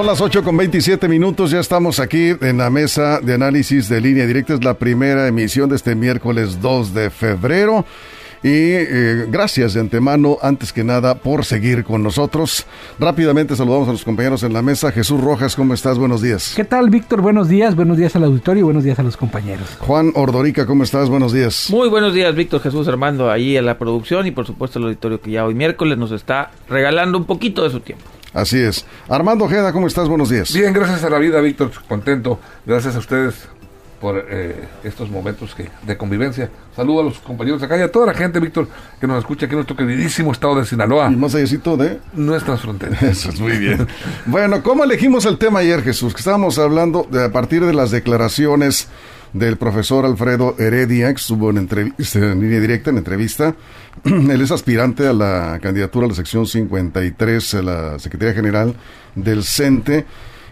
Son las 8 con 27 minutos, ya estamos aquí en la mesa de análisis de línea directa. Es la primera emisión de este miércoles 2 de febrero. Y eh, gracias de antemano, antes que nada, por seguir con nosotros. Rápidamente saludamos a los compañeros en la mesa. Jesús Rojas, ¿cómo estás? Buenos días. ¿Qué tal, Víctor? Buenos días. Buenos días al auditorio y buenos días a los compañeros. Juan Ordorica, ¿cómo estás? Buenos días. Muy buenos días, Víctor Jesús Armando, ahí en la producción y por supuesto el auditorio que ya hoy miércoles nos está regalando un poquito de su tiempo. Así es. Armando Ojeda, ¿cómo estás? Buenos días. Bien, gracias a la vida, Víctor. Contento. Gracias a ustedes por eh, estos momentos que, de convivencia. Saludo a los compañeros acá y a toda la gente, Víctor, que nos escucha aquí en nuestro queridísimo estado de Sinaloa. Y más allácito de nuestras fronteras. Eso es muy bien. bueno, ¿cómo elegimos el tema ayer, Jesús? Que estábamos hablando de, a partir de las declaraciones del profesor Alfredo Heredia, que estuvo en, entrevista, en línea directa, en entrevista. Él es aspirante a la candidatura a la sección 53, a la Secretaría General del CENTE.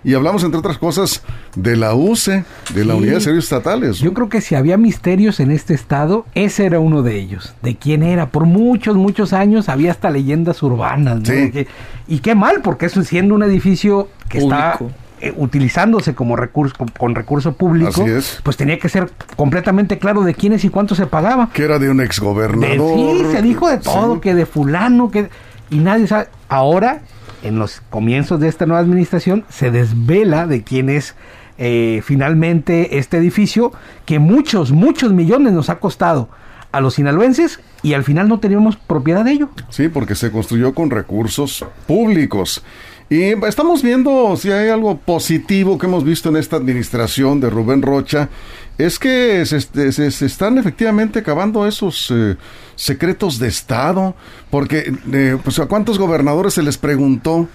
Y hablamos, entre otras cosas, de la UCE, de la Sí. Unidad de Servicios Estatales. Yo creo que si había misterios en este estado, ese era uno de ellos. ¿De quién era? Por muchos, muchos años había hasta leyendas urbanas. ¿no? Sí. Y qué mal, porque eso siendo un edificio que está Público. Eh, utilizándose como recurso, con, con recurso público, pues tenía que ser completamente claro de quiénes y cuánto se pagaba. Que era de un exgobernador. sí, se dijo de todo, Sí. que de fulano, que y nadie sabe. Ahora, en los comienzos de esta nueva administración, se desvela de quién es eh, finalmente este edificio que muchos, muchos millones nos ha costado a los sinaloenses y al final no tenemos propiedad de ello. Sí, porque se construyó con recursos públicos. Y estamos viendo si hay algo positivo que hemos visto en esta administración de Rubén Rocha, es que se, este, están efectivamente acabando esos eh, secretos de Estado, porque eh, pues a cuántos gobernadores se les preguntó,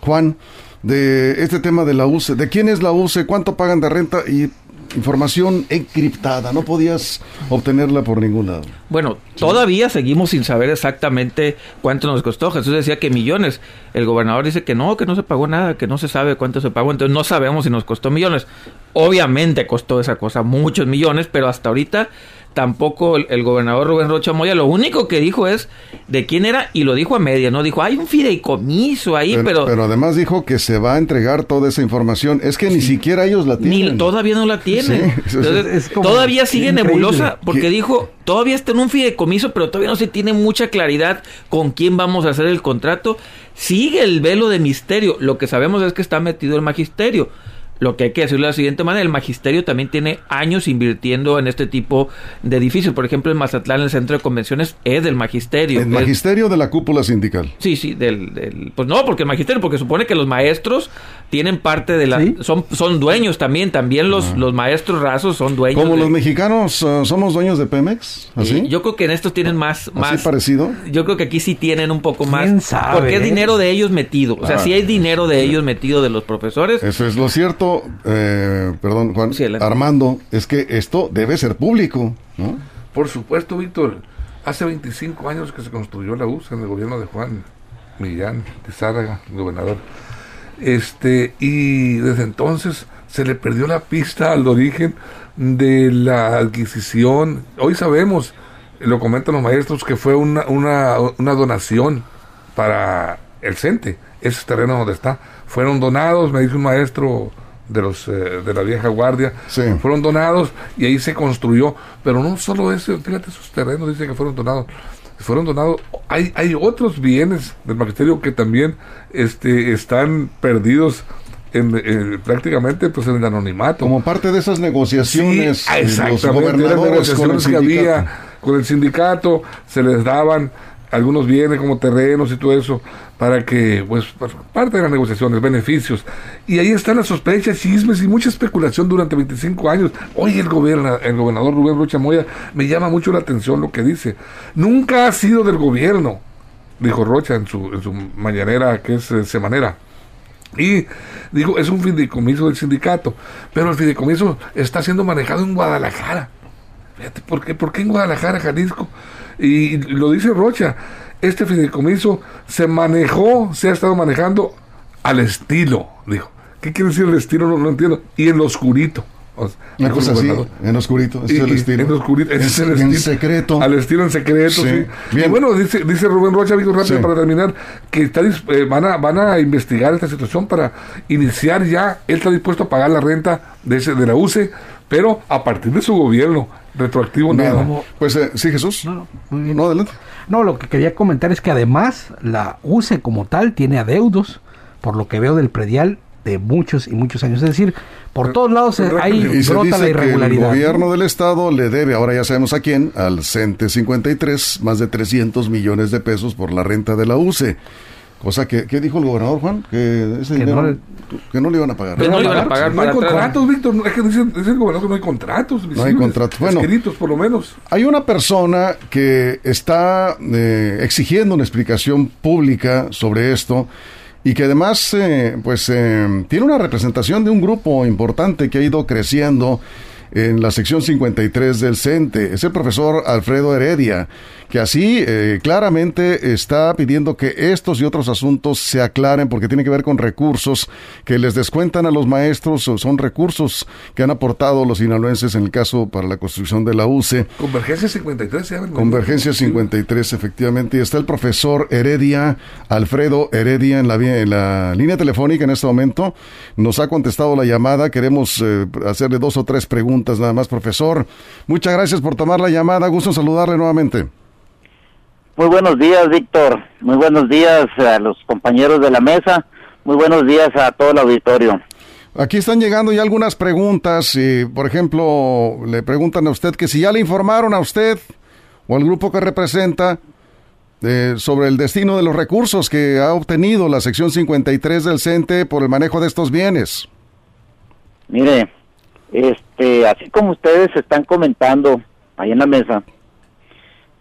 Juan, de este tema de la UCE, de quién es la UCE, cuánto pagan de renta y información encriptada, no podías obtenerla por ningún lado. Bueno, todavía seguimos sin saber exactamente cuánto nos costó. Jesús decía que millones. El gobernador dice que no, que no se pagó nada, que no se sabe cuánto se pagó. Entonces no sabemos si nos costó millones. Obviamente costó esa cosa muchos millones, pero hasta ahorita tampoco el, el gobernador Rubén Rocha Moya lo único que dijo es de quién era y lo dijo a media, ¿no? Dijo, hay un fideicomiso ahí, pero, pero además dijo que se va a entregar toda esa información. Es que ni siquiera ellos la ni tienen. todavía no la tiene. Sí, eso es- Entonces, es como todavía sigue increíble. nebulosa porque ¿Qué? dijo, todavía está en un fideicomiso, pero todavía no se tiene mucha claridad con quién vamos a hacer el contrato. Sigue el velo de misterio. Lo que sabemos es que está metido el magisterio. Lo que hay que decirlo de la siguiente manera, el magisterio también tiene años invirtiendo en este tipo de edificios. Por ejemplo, en Mazatlán, el centro de convenciones es del magisterio. El Es- magisterio de la cúpula sindical. Sí, sí, del, del- pues no, porque el magisterio, porque supone que los maestros tienen parte de la, Sí. son, son dueños también, también los, los maestros rasos son dueños. Como de- los mexicanos uh, somos dueños de Pemex, así. Sí, Yo creo que en estos tienen más, así más, parecido. yo creo que aquí sí tienen un poco más, ¿Quién sabe, porque es eh? dinero de ellos metido, o sea, Ah. si hay dinero de ellos metido de los profesores, Eso es lo cierto, eh, perdón, Juan, Sí. Armando, es que esto debe ser público, ¿no? Por supuesto, Víctor. Hace 25 años que se construyó la USA en el gobierno de Juan Millán de Zárraga, el gobernador. Este, y desde entonces se le perdió la pista al origen de la adquisición. Hoy sabemos, lo comentan los maestros, que fue una, una, una donación para el CENTE, ese terreno donde está. Fueron donados, me dice un maestro de los eh, de la vieja guardia, Sí. fueron donados y ahí se construyó, pero no solo eso, fíjate esos terrenos dice que fueron donados. Fueron donados, hay, hay otros bienes del magisterio que también este, están perdidos en, en- prácticamente pues en el anonimato. Como parte de esas negociaciones Sí, los gobernadores con el que había con el sindicato, se les daban algunos bienes como terrenos y todo eso para que, pues, por parte de las negociaciones, beneficios. Y ahí están las sospechas, chismes y mucha especulación durante 25 años. Hoy el, gobierna, el gobernador Rubén Rocha Moya me llama mucho la atención lo que dice. Nunca ha sido del gobierno. dijo Rocha en su, en su mañanera, que es eh, semanera. Y digo, es un fideicomiso del sindicato, pero el fideicomiso está siendo manejado en Guadalajara. Fíjate, ¿por qué? ¿Por qué en Guadalajara, Jalisco? Y lo dice Rocha, este fideicomiso se manejó, se ha estado manejando al estilo, dijo. ¿Qué quiere decir el estilo? No lo entiendo. Y en lo oscurito. Una cosa así, en oscurito, es el estilo. En oscurito, es el estilo. En secreto. Al estilo en secreto, sí. Y bueno, dice, dice Rubén Rocha, amigo, rápido para terminar, que está, eh, van, a, van a investigar esta situación para iniciar ya, él está dispuesto a pagar la renta de, ese, de la UCE, pero a partir de su gobierno, retroactivo nada. Pues eh, sí, Jesús. No, no, no, adelante. No, lo que quería comentar es que además la UCE como tal tiene adeudos, por lo que veo del predial, de muchos y muchos años. Es decir, por todos lados hay y se brota la irregularidad. el gobierno del estado le debe, ahora ya sabemos a quién, al CENTE 53, más de 300 millones de pesos por la renta de la UCE. Cosa que, ¿qué dijo el gobernador Juan? Que ese dinero, no le, que no le iban a pagar. no, le iban a pagar. No hay contratos, Víctor. Es que dice, el gobernador que no hay contratos. no hay contratos. Bueno, escritos por lo menos. Hay una persona que está eh, exigiendo una explicación pública sobre esto y que además eh, pues eh, tiene una representación de un grupo importante que ha ido creciendo en la sección 53 del CENTE. Es el profesor Alfredo Heredia, que así eh, claramente está pidiendo que estos y otros asuntos se aclaren porque tiene que ver con recursos que les descuentan a los maestros, son recursos que han aportado los sinaloenses en el caso para la construcción de la UCE. Convergencia 53, ¿se Convergencia 53, efectivamente. Y está el profesor Heredia, Alfredo Heredia, en la, en la línea telefónica en este momento. Nos ha contestado la llamada. Queremos eh, hacerle dos o tres preguntas nada más, profesor. Muchas gracias por tomar la llamada. Gusto saludarle nuevamente. Muy buenos días, Víctor. Muy buenos días a los compañeros de la mesa. Muy buenos días a todo el auditorio. Aquí están llegando ya algunas preguntas. Y, por ejemplo, le preguntan a usted que si ya le informaron a usted o al grupo que representa eh, sobre el destino de los recursos que ha obtenido la sección 53 del CENTE por el manejo de estos bienes. Mire, este, así como ustedes están comentando ahí en la mesa,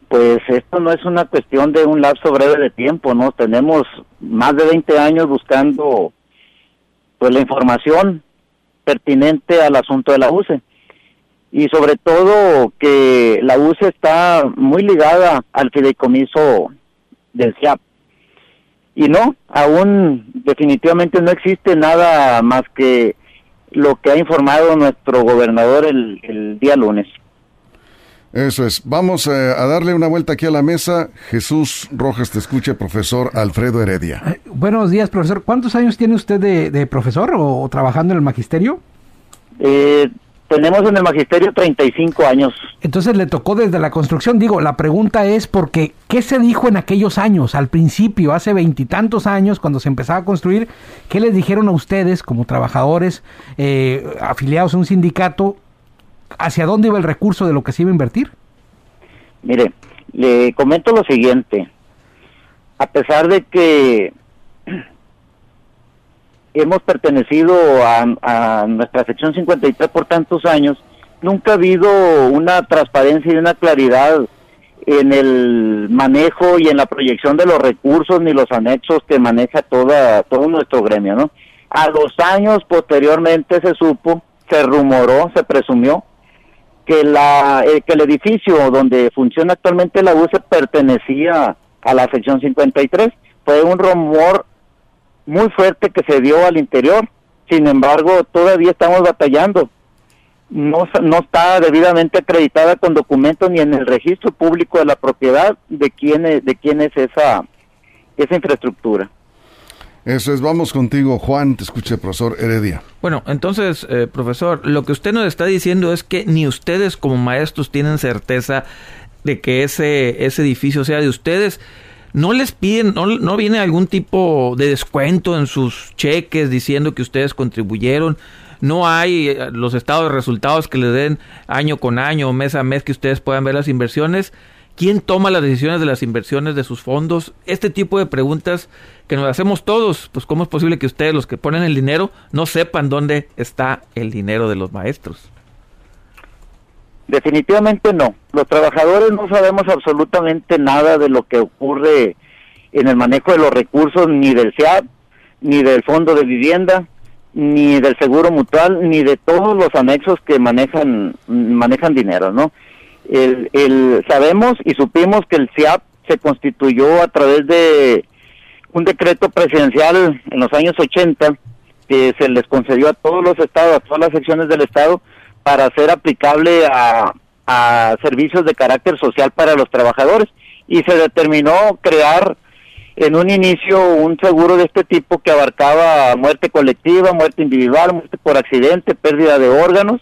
pues esto no es una cuestión de un lapso breve de tiempo, ¿no? Tenemos más de 20 años buscando pues la información pertinente al asunto de la UCE. Y sobre todo que la UCE está muy ligada al fideicomiso del CIAP. Y no, aún definitivamente no existe nada más que lo que ha informado nuestro gobernador el, el día lunes. Eso es. Vamos eh, a darle una vuelta aquí a la mesa. Jesús Rojas te escucha, profesor Alfredo Heredia. Eh, buenos días, profesor. ¿Cuántos años tiene usted de, profesor o, trabajando en el magisterio? Eh, tenemos en el magisterio 35 años. Entonces le tocó desde la construcción. Digo, la pregunta es porque, ¿qué se dijo en aquellos años, al principio, hace veintitantos años, cuando se empezaba a construir? ¿Qué les dijeron a ustedes como trabajadores afiliados a un sindicato hacia dónde iba el recurso de lo que se iba a invertir? Mire, le comento lo siguiente. A pesar de que hemos pertenecido a, nuestra sección 53 por tantos años, nunca ha habido una transparencia y una claridad en el manejo y en la proyección de los recursos ni los anexos que maneja toda todo nuestro gremio, ¿no? A los años posteriormente se supo, se rumoró, se presumió que, la, eh, que el edificio donde funciona actualmente la UCE pertenecía a la sección 53. Fue un rumor muy fuerte que se dio al interior. Sin embargo, todavía estamos batallando. No, no está debidamente acreditada con documentos ni en el registro público de la propiedad de quién es, de quién es esa, esa infraestructura. Eso es, vamos contigo, Juan, te escucha el profesor Heredia. Bueno, entonces, eh, profesor, lo que usted nos está diciendo es que ni ustedes como maestros tienen certeza de que ese, ese edificio sea de ustedes. ¿No les piden, no, no viene algún tipo de descuento en sus cheques diciendo que ustedes contribuyeron? no hay eh, los estados de resultados que les den año con año mes a mes que ustedes puedan ver las inversiones. ¿Quién toma las decisiones de las inversiones de sus fondos? Este tipo de preguntas que nos hacemos todos, pues cómo es posible que ustedes, los que ponen el dinero, no sepan dónde está el dinero de los maestros. Definitivamente no. Los trabajadores no sabemos absolutamente nada de lo que ocurre en el manejo de los recursos ni del SEAP, ni del Fondo de Vivienda, ni del Seguro Mutual, ni de todos los anexos que manejan manejan dinero, ¿no? El, el, sabemos y supimos que el SIAP se constituyó a través de un decreto presidencial en los años 80 que se les concedió a todos los estados, a todas las secciones del estado, para ser aplicable a, a servicios de carácter social para los trabajadores y se determinó crear en un inicio un seguro de este tipo que abarcaba muerte colectiva, muerte individual, muerte por accidente, pérdida de órganos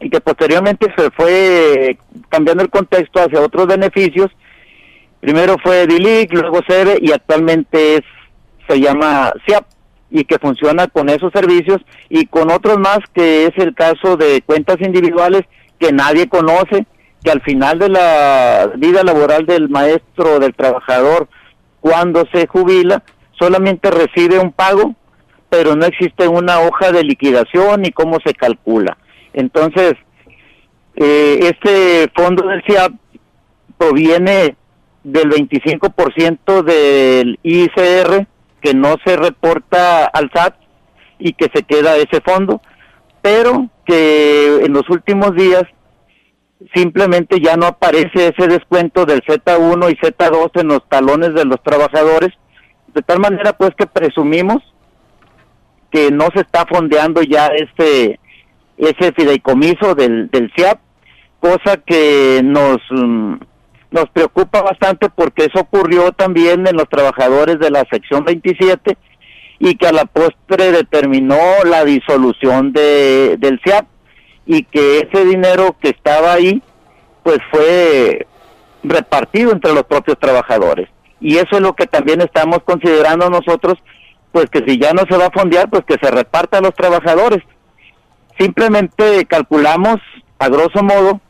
y que posteriormente se fue cambiando el contexto hacia otros beneficios. Primero fue DILIC, luego SEBE y actualmente es, se llama SIAP y que funciona con esos servicios y con otros más que es el caso de cuentas individuales que nadie conoce, que al final de la vida laboral del maestro del trabajador, cuando se jubila, solamente recibe un pago, pero no existe una hoja de liquidación ni cómo se calcula. Entonces, eh, este fondo del CIAP proviene del 25% del ICR que no se reporta al SAT y que se queda ese fondo, pero que en los últimos días simplemente ya no aparece ese descuento del Z1 y Z2 en los talones de los trabajadores, de tal manera pues que presumimos que no se está fondeando ya este ese fideicomiso del, del CIAP, cosa que nos, mm, nos preocupa bastante porque eso ocurrió también en los trabajadores de la sección 27 y que a la postre determinó la disolución de, del CIAP y que ese dinero que estaba ahí pues fue repartido entre los propios trabajadores. Y eso es lo que también estamos considerando nosotros, pues que si ya no se va a fondear, pues que se reparta a los trabajadores Simplemente calculamos, a grosso modo,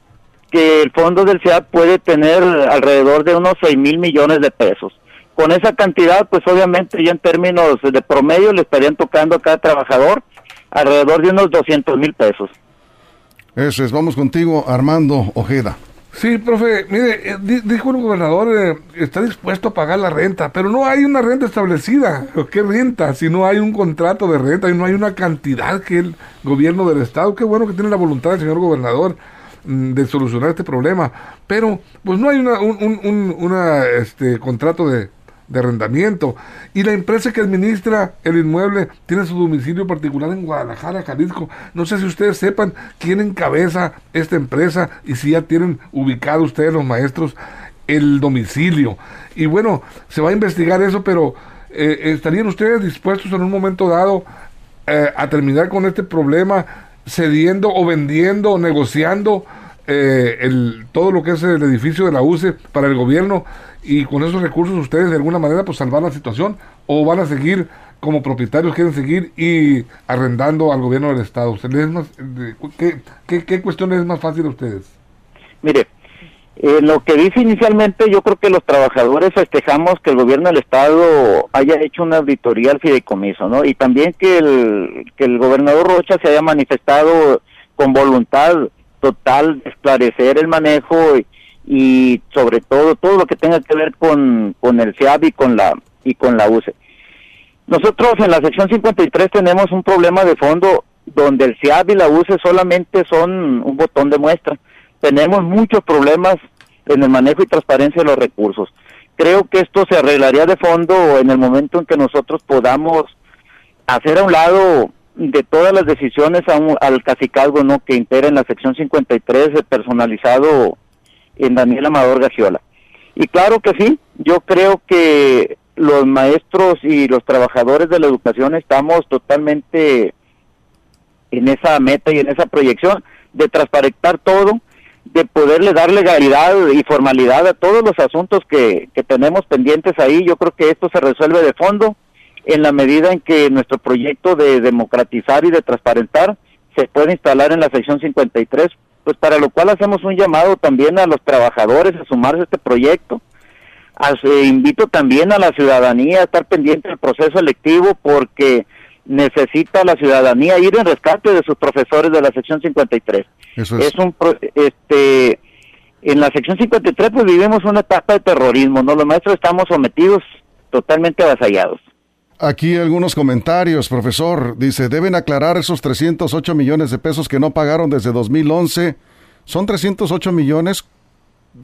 que el fondo del CIAP puede tener alrededor de unos 6 mil millones de pesos. Con esa cantidad, pues obviamente ya en términos de promedio le estarían tocando a cada trabajador alrededor de unos 200 mil pesos. Eso es, vamos contigo, Armando Ojeda. Sí, profe, mire, eh, dijo el gobernador, eh, está dispuesto a pagar la renta, pero no hay una renta establecida. ¿Qué renta? Si no hay un contrato de renta y no hay una cantidad que el gobierno del Estado, qué bueno que tiene la voluntad del señor gobernador de solucionar este problema, pero pues no hay una, un, un una, este, contrato de, de arrendamiento. Y la empresa que administra el inmueble tiene su domicilio particular en Guadalajara, Jalisco. No sé si ustedes sepan quién encabeza esta empresa y si ya tienen ubicado ustedes los maestros el domicilio. Y bueno, se va a investigar eso, pero eh, ¿estarían ustedes dispuestos en un momento dado eh, a terminar con este problema cediendo o vendiendo o negociando? Eh, el, todo lo que es el edificio de la UCE para el gobierno y con esos recursos ustedes de alguna manera pues salvar la situación o van a seguir como propietarios quieren seguir y arrendando al gobierno del estado. ¿Ustedes más, ¿qué, qué, qué cuestión es más fácil a ustedes? Mire, eh, lo que dice inicialmente, yo creo que los trabajadores festejamos que el gobierno del estado haya hecho una auditoría al fideicomiso, ¿no? Y también que el, que el gobernador Rocha se haya manifestado con voluntad total de esclarecer el manejo y, sobre todo todo lo que tenga que ver con, con el FIAB y con la y con la UCE. Nosotros en la sección 53 tenemos un problema de fondo donde el FIAB y la UCE solamente son un botón de muestra. Tenemos muchos problemas en el manejo y transparencia de los recursos. Creo que esto se arreglaría de fondo en el momento en que nosotros podamos hacer a un lado de todas las decisiones al cacicazgo ¿no? que integra en la sección 53 personalizado en Daniel Amador Gagiola. Y claro que sí, yo creo que los maestros y los trabajadores de la educación estamos totalmente en esa meta y en esa proyección de transparentar todo, de poderle dar legalidad y formalidad a todos los asuntos que, que tenemos pendientes ahí. Yo creo que esto se resuelve de fondo en la medida en que nuestro proyecto de democratizar y de transparentar se puede instalar en la sección 53 pues para lo cual hacemos un llamado también a los trabajadores a sumarse a este proyecto. invito también a la ciudadanía a estar pendiente del proceso electivo porque necesita la ciudadanía ir en rescate de sus profesores de la sección 53. es. un este en la sección 53 pues vivimos una etapa de terrorismo, ¿no? Los maestros estamos sometidos totalmente avasallados. Aquí algunos comentarios, profesor. Dice, deben aclarar esos 308 millones de pesos que no pagaron desde 2011. ¿Son 308 millones?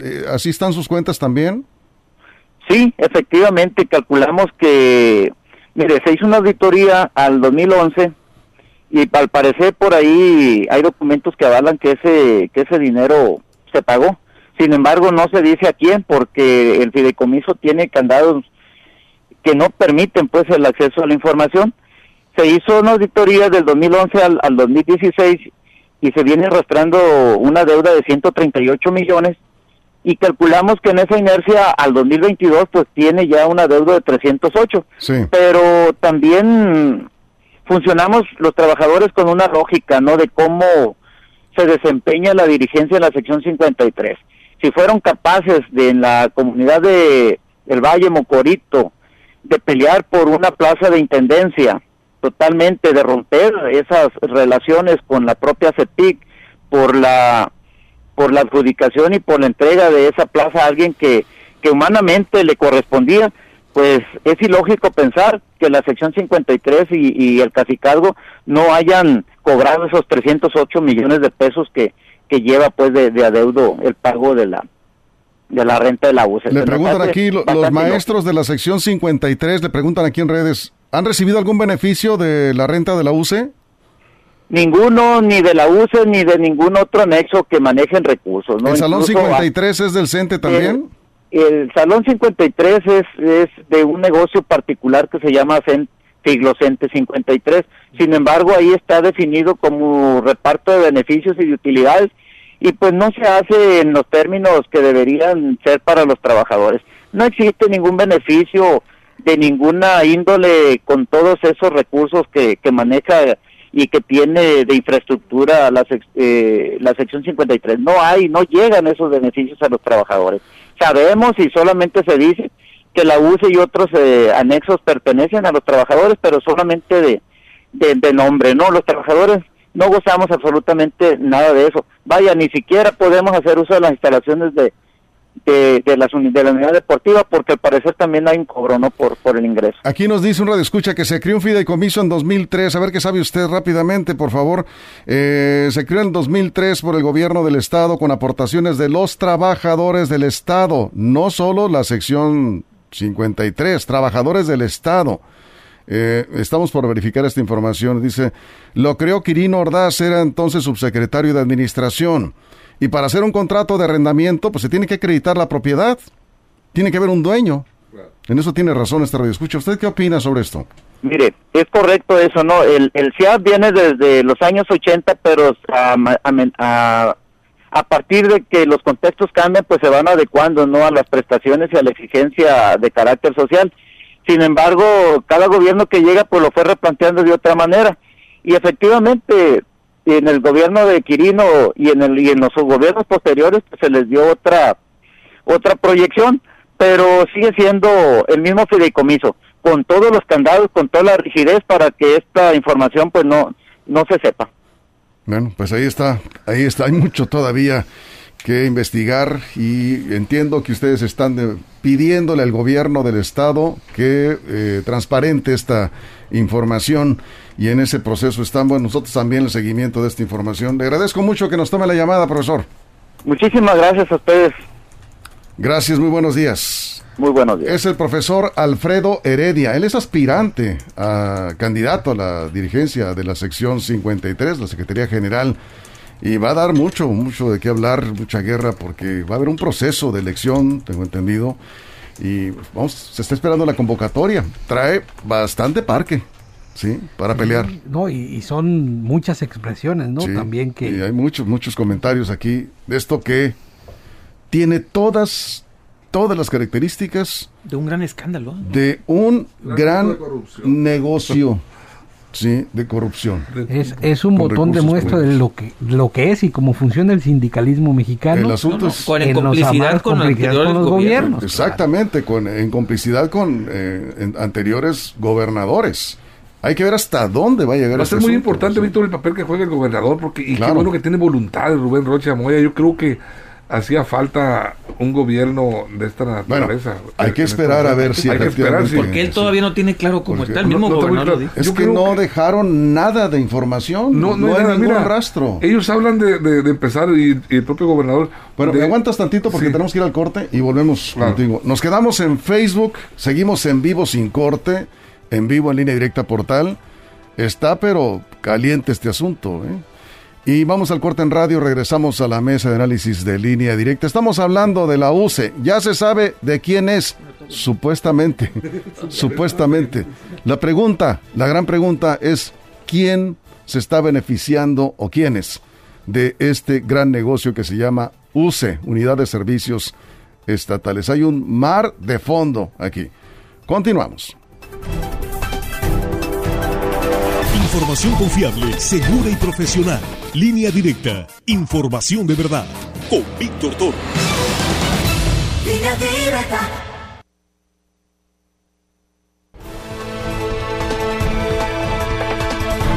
Eh, ¿Así están sus cuentas también? Sí, efectivamente, calculamos que, mire, se hizo una auditoría al 2011 y al parecer por ahí hay documentos que avalan que ese, que ese dinero se pagó. Sin embargo, no se dice a quién porque el fideicomiso tiene candados que no permiten pues el acceso a la información. Se hizo una auditoría del 2011 al, al 2016 y se viene arrastrando una deuda de 138 millones y calculamos que en esa inercia al 2022 pues tiene ya una deuda de 308. Sí. Pero también funcionamos los trabajadores con una lógica, ¿no? De cómo se desempeña la dirigencia en la sección 53. Si fueron capaces de en la comunidad de el Valle Mocorito de pelear por una plaza de intendencia, totalmente de romper esas relaciones con la propia CEPIC por la por la adjudicación y por la entrega de esa plaza a alguien que, que humanamente le correspondía, pues es ilógico pensar que la sección 53 y, y el cacicazgo no hayan cobrado esos 308 millones de pesos que, que lleva pues de, de adeudo el pago de la de la renta de la UCE. Le preguntan aquí lo, los maestros de la sección 53, le preguntan aquí en redes, ¿han recibido algún beneficio de la renta de la UCE? Ninguno, ni de la UCE, ni de ningún otro anexo que manejen recursos. ¿no? ¿El Salón Incluso, 53 es del CENTE también? El, el Salón 53 es, es de un negocio particular que se llama Cen- Figlocente 53. Sin embargo, ahí está definido como reparto de beneficios y de utilidades y pues no se hace en los términos que deberían ser para los trabajadores. No existe ningún beneficio de ninguna índole con todos esos recursos que, que maneja y que tiene de infraestructura la, sec- eh, la sección 53. No hay, no llegan esos beneficios a los trabajadores. Sabemos y solamente se dice que la UCE y otros eh, anexos pertenecen a los trabajadores, pero solamente de, de, de nombre, ¿no? Los trabajadores no gozamos absolutamente nada de eso. Vaya, ni siquiera podemos hacer uso de las instalaciones de, de, de, las de la unidad deportiva porque al parecer también hay un cobro, ¿no? Por, por el ingreso. Aquí nos dice un radio escucha que se creó un fideicomiso en 2003. A ver qué sabe usted rápidamente, por favor. Eh, se creó en 2003 por el gobierno del Estado con aportaciones de los trabajadores del Estado, no solo la sección 53, trabajadores del Estado. Eh, estamos por verificar esta información. Dice, lo creó Quirino Ordaz, era entonces subsecretario de Administración. Y para hacer un contrato de arrendamiento, pues se tiene que acreditar la propiedad. Tiene que haber un dueño. En eso tiene razón este radio. Escucha, ¿usted qué opina sobre esto? Mire, es correcto eso, ¿no? El, el CIAP viene desde los años 80, pero a, a- a partir de que los contextos cambian, pues se van adecuando, ¿no? A las prestaciones y a la exigencia de carácter social. Sin embargo, cada gobierno que llega, pues lo fue replanteando de otra manera. Y efectivamente, en el gobierno de Quirino y en, el, y en los gobiernos posteriores, pues se les dio otra, otra proyección, pero sigue siendo el mismo fideicomiso, con todos los candados, con toda la rigidez para que esta información pues no, no se sepa. Bueno, pues ahí está, ahí está. Hay mucho todavía que investigar y entiendo que ustedes están pidiéndole al gobierno del estado que eh, transparente esta información y en ese proceso estamos nosotros también el seguimiento de esta información. Le agradezco mucho que nos tome la llamada, profesor. Muchísimas gracias a ustedes. Gracias, muy buenos días. Muy buenos días. Es el profesor Alfredo Heredia. Él es aspirante a candidato a la dirigencia de la sección 53, la Secretaría General. Y va a dar mucho, mucho de qué hablar, mucha guerra, porque va a haber un proceso de elección, tengo entendido. Y vamos, se está esperando la convocatoria. Trae bastante parque, ¿sí? Para pelear. No, y, y son muchas expresiones, ¿no? Sí, También que... Y hay muchos, muchos comentarios aquí de esto que tiene todas, todas las características De un gran escándalo. de un Gran negocio sí de corrupción Es, es un botón de muestra de lo que, lo que es y cómo funciona el sindicalismo mexicano. el asunto No, no, es con en los con, complicidad con los gobiernos. gobiernos. exactamente con en complicidad con eh, en anteriores gobernadores hay que ver hasta dónde va a llegar Va a este ser muy asunto, importante, sí. Víctor, el papel que juega el gobernador, porque y Claro. qué bueno que tiene voluntad Rubén Rocha Moya. Yo creo que hacía falta un gobierno de esta naturaleza. hay que esperar a ver si hay que esperar, sí. Porque él todavía no tiene claro cómo está. El mismo no, no gobernador. Es que no que- dejaron nada de información. No, no, hay hay nada, ningún mira, rastro. Ellos hablan de, de- de empezar y, y el propio gobernador. Bueno, de- me aguantas tantito porque Sí. tenemos que ir al corte y volvemos Claro. contigo. Nos quedamos en Facebook, seguimos en vivo sin corte, en vivo en línea directa portal. Está pero caliente este asunto, ¿eh? Y vamos al corte en radio, regresamos a la mesa de análisis de línea directa. Estamos hablando de la UCE, ya se sabe de quién es, supuestamente, supuestamente. La pregunta, la gran pregunta es, ¿quién se está beneficiando o quiénes de este gran negocio que se llama UCE, Unidad de Servicios Estatales? Hay un mar de fondo aquí. Continuamos. Información confiable, segura y profesional. Línea directa. Información de verdad. Con Víctor Toro. Línea directa.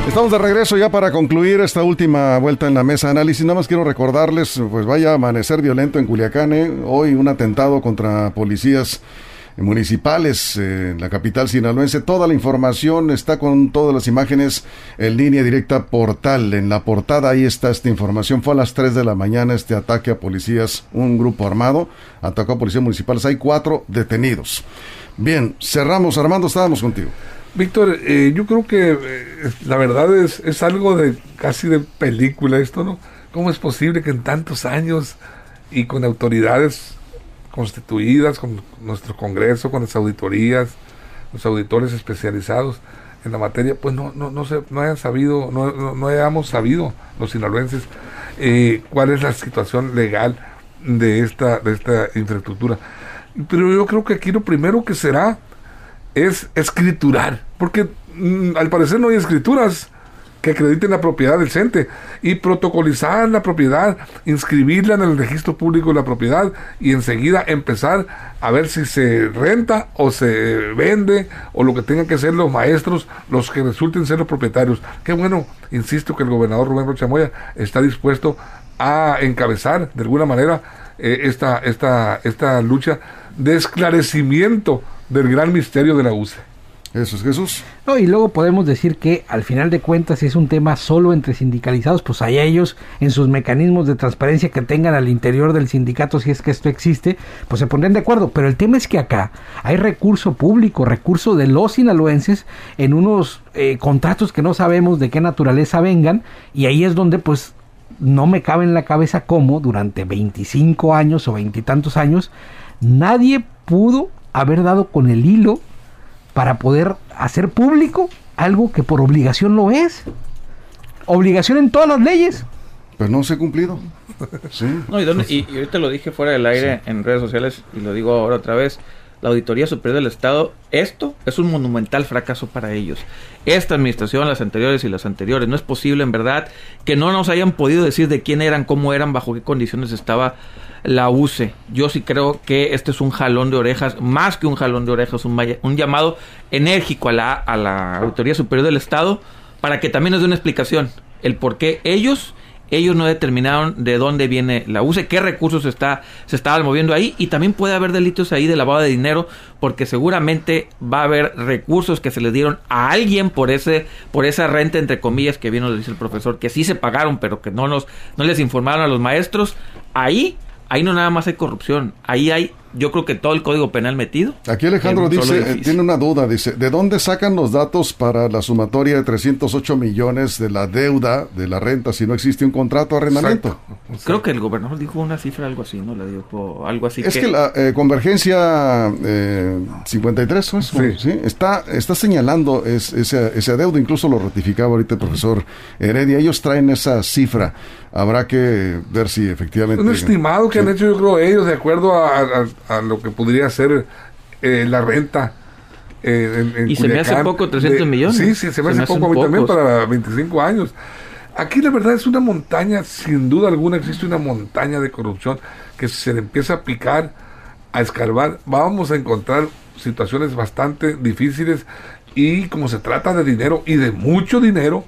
Estamos de regreso ya para concluir esta última vuelta en la mesa de análisis. Nada más quiero recordarles, pues vaya a amanecer violento en Culiacán. ¿eh? Hoy un atentado contra policías municipales eh, en la capital sinaloense. Toda la información está con todas las imágenes en línea directa portal. En la portada ahí está esta información. Fue a las 3 de la mañana este ataque a policías, un grupo armado atacó a policías municipales. Hay cuatro detenidos. Bien, cerramos. Armando, estábamos contigo. Víctor, eh, yo creo que eh, la verdad es, es algo de casi de película esto, ¿no? ¿Cómo es posible que en tantos años y con autoridades constituidas, con nuestro Congreso, con las auditorías, los auditores especializados en la materia, pues no, no, no, se, no hayan sabido, no, no, no hayamos sabido los sinaloenses eh, cuál es la situación legal de esta, de esta infraestructura. Pero yo creo que aquí lo primero que será es escriturar, porque mm, al parecer no hay escrituras que acrediten la propiedad del CENTE y protocolizar la propiedad, inscribirla en el registro público de la propiedad y enseguida empezar a ver si se renta o se vende o lo que tengan que ser los maestros, los que resulten ser los propietarios. Qué bueno, insisto que el gobernador Rubén Rocha Moya está dispuesto a encabezar de alguna manera eh, esta, esta, esta lucha de esclarecimiento del gran misterio de la UCE. Eso es Jesús. No, y luego podemos decir que al final de cuentas si es un tema solo entre sindicalizados, pues allá ellos en sus mecanismos de transparencia que tengan al interior del sindicato, si es que esto existe, pues se pondrán de acuerdo. Pero el tema es que acá hay recurso público, recurso de los sinaloenses en unos eh, contratos que no sabemos de qué naturaleza vengan, y ahí es donde pues no me cabe en la cabeza cómo durante 25 años o veintitantos años nadie pudo haber dado con el hilo para poder hacer público algo que por obligación lo es. Obligación en todas las leyes. Pero no se ha cumplido. Sí. No, y, dónde- y- y ahorita lo dije fuera del aire en redes sociales y lo digo ahora otra vez. La Auditoría Superior del Estado, esto es un monumental fracaso para ellos. Esta administración, las anteriores y las anteriores, no es posible en verdad que no nos hayan podido decir de quién eran, cómo eran, bajo qué condiciones estaba la UCE. Yo sí creo que este es un jalón de orejas, más que un jalón de orejas, un, llamado enérgico a la, a la Auditoría Superior del Estado para que también nos dé una explicación, el por qué ellos ellos no determinaron de dónde viene la UCE, qué recursos está, se estaban moviendo ahí y también puede haber delitos ahí de lavado de dinero porque seguramente va a haber recursos que se les dieron a alguien por ese por esa renta entre comillas que nos dice el profesor que sí se pagaron pero que no nos no les informaron a los maestros. Ahí ahí no nada más hay corrupción ahí hay yo creo que todo el código penal metido Aquí Alejandro dice, eh, tiene una duda, dice, ¿de dónde sacan los datos para la sumatoria de 308 millones de la deuda de la renta si no existe un contrato de arrendamiento? Exacto. creo que el gobernador dijo una cifra algo así no la dijo algo así Es que la eh, convergencia eh, 53, ¿no es? Sí. Sí, está, está señalando es, ese, ese adeudo, incluso lo ratificaba ahorita el profesor Heredia, ellos traen esa cifra, habrá que ver si efectivamente... Un estimado que Sí. han hecho, yo creo, ellos, de acuerdo a, a- a lo que podría ser eh, la renta. eh, en, en Y se me hace poco 300 de- millones. Sí, sí, se me Se hace poco a mí también para 25 años. Aquí la verdad es una montaña, sin duda alguna existe una montaña de corrupción que si se le empieza a picar, a escarbar, vamos a encontrar situaciones bastante difíciles y como se trata de dinero y de mucho dinero,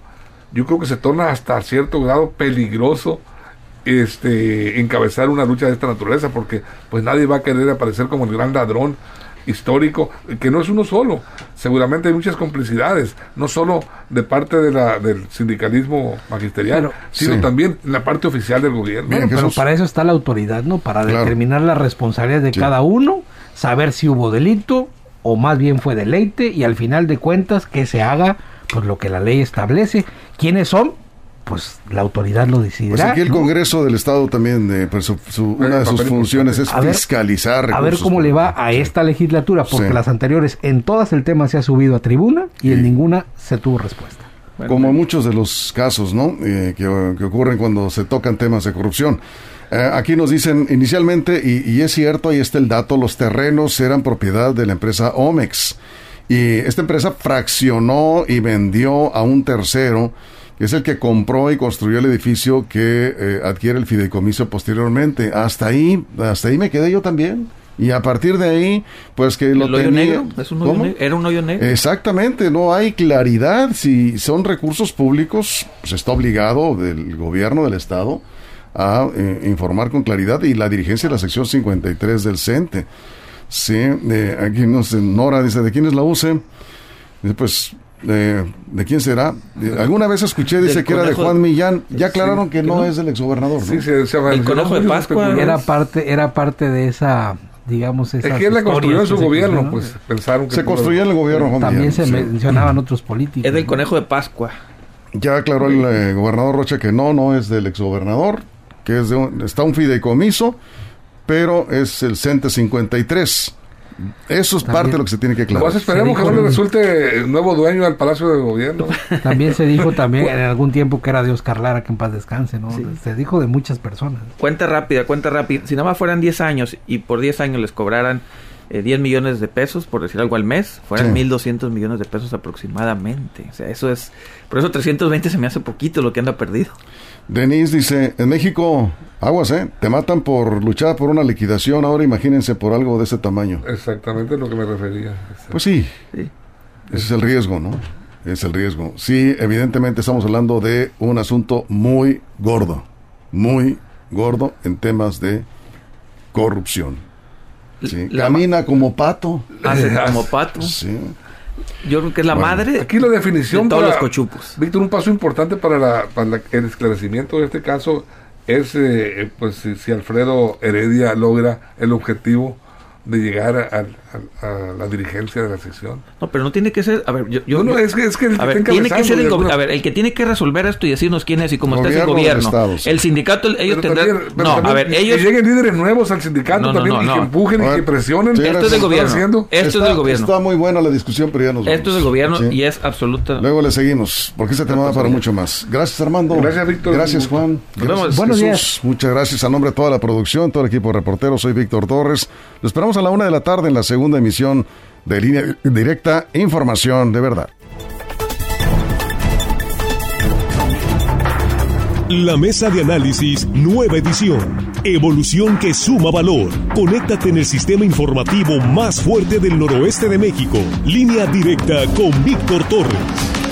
yo creo que se torna hasta cierto grado peligroso este encabezar una lucha de esta naturaleza porque pues nadie va a querer aparecer como el gran ladrón histórico que no es uno solo seguramente hay muchas complicidades no solo de parte de la, del sindicalismo magisterial Pero- sino Sí. también en la parte oficial del gobierno Pero para eso está la autoridad, ¿no? Para Claro. determinar las responsabilidades de Sí. cada uno, saber si hubo delito o más bien fue deleite y al final de cuentas que se haga pues lo que la ley establece. ¿Quiénes son? Pues la autoridad lo Pues decidirá. aquí el ¿no? Congreso del Estado también, eh, pues, su- su- una de sus funciones es A ver- fiscalizar. A ver cómo le va a Sí. esta legislatura, porque Sí. las anteriores en todas el tema se ha subido a tribuna y en ninguna se tuvo respuesta. Como en muchos de los casos, ¿no? Eh, que, que ocurren cuando se tocan temas de corrupción. Eh, aquí nos dicen inicialmente, y, y es cierto, ahí está el dato, los terrenos eran propiedad de la empresa Omex. Y esta empresa fraccionó y vendió a un tercero, que es el que compró y construyó el edificio que eh, adquiere el fideicomiso posteriormente. Hasta ahí, hasta ahí me quedé yo también. Y a partir de ahí, pues que lo ¿El hoyo tenía. negro? ¿Es un hoyo ¿Cómo? negro? ¿Era un hoyo negro? Exactamente, no hay claridad. Si son recursos públicos, pues está obligado del gobierno del Estado a eh, informar con claridad y la dirigencia de la sección 53 del CENTE. Sí, eh, aquí nos Nora dice, ¿de quién es la UCE? Pues, eh, ¿de quién será? Alguna vez escuché, dice que era de Juan Millán. Ya aclararon Sí, que que no, no. es del exgobernador. ¿no? Sí, se, se El conejo de Pascua. Era parte, era parte de esa, digamos, es esas que él la construyó en su gobierno, pues pensaron que Se construyó en el gobierno Juan También Millán, se sí. mencionaban otros políticos. Es del conejo de Pascua. Ya aclaró el eh, gobernador Rocha que no, no es del exgobernador, que es de un- está un fideicomiso, pero es el CENTE 53. Eso es parte de lo que se tiene que aclarar. Pues esperemos que no le resulte el nuevo dueño al Palacio de Gobierno. También se dijo también en algún tiempo que era de Oscar Lara, que en paz descanse, ¿no? Se dijo de muchas personas. Cuenta rápida, cuenta rápida. Si nada más fueran 10 años y por 10 años les cobraran eh, 10 millones de pesos, por decir algo al mes, fueran Sí. 1.200 millones de pesos aproximadamente. O sea, eso es... Por eso 320 se me hace poquito lo que anda perdido. Denise dice, en México, aguas, ¿eh? Te matan por luchar por una liquidación, ahora imagínense por algo de ese tamaño. Exactamente a lo que me refería. Pues sí, Sí. ese es el riesgo, ¿no? Es el riesgo. Sí, evidentemente estamos hablando de un asunto muy gordo, muy gordo en temas de corrupción. Sí, Camina como pato. Hace como pato. Sí. Yo creo que es la Bueno, madre Aquí la definición de todos para- los cochupos. Víctor, un paso importante para, la- para la- el esclarecimiento de este caso es eh, eh, pues si, si Alfredo Heredia logra el objetivo de llegar a, a- a la dirigencia de la sección. No, pero no tiene que ser... A ver, yo... yo- No, no, es que, es que el A ver, está tiene que ser el alguna- a ver, el que tiene que resolver esto y decirnos quién es y cómo está ese Gobierno. Estado, sí. El sindicato, ellos pero tendrán... también- pero no, también a ver, que ellos... lleguen líderes nuevos al sindicato No, no, también no, y no. que empujen y que presionen. sí, Esto es del ¿Están gobierno. haciendo? Esto es Está- del gobierno. Está muy buena la discusión, pero ya nos Esto es del vamos. gobierno Sí. y es absoluta... Luego le seguimos, porque este tema da para mucho más. Gracias, Armando. Gracias, Víctor. Gracias, Juan. Gracias. Buenos Jesús. Muchas gracias a nombre de toda la producción, todo el equipo de reporteros. Soy Víctor Torres. Lo esperamos a la una de la tarde en la segunda emisión de Línea Directa, Información de Verdad. La mesa de análisis, nueva edición. Evolución que suma valor. Conéctate en el sistema informativo más fuerte del noroeste de México. Línea directa con Víctor Torres.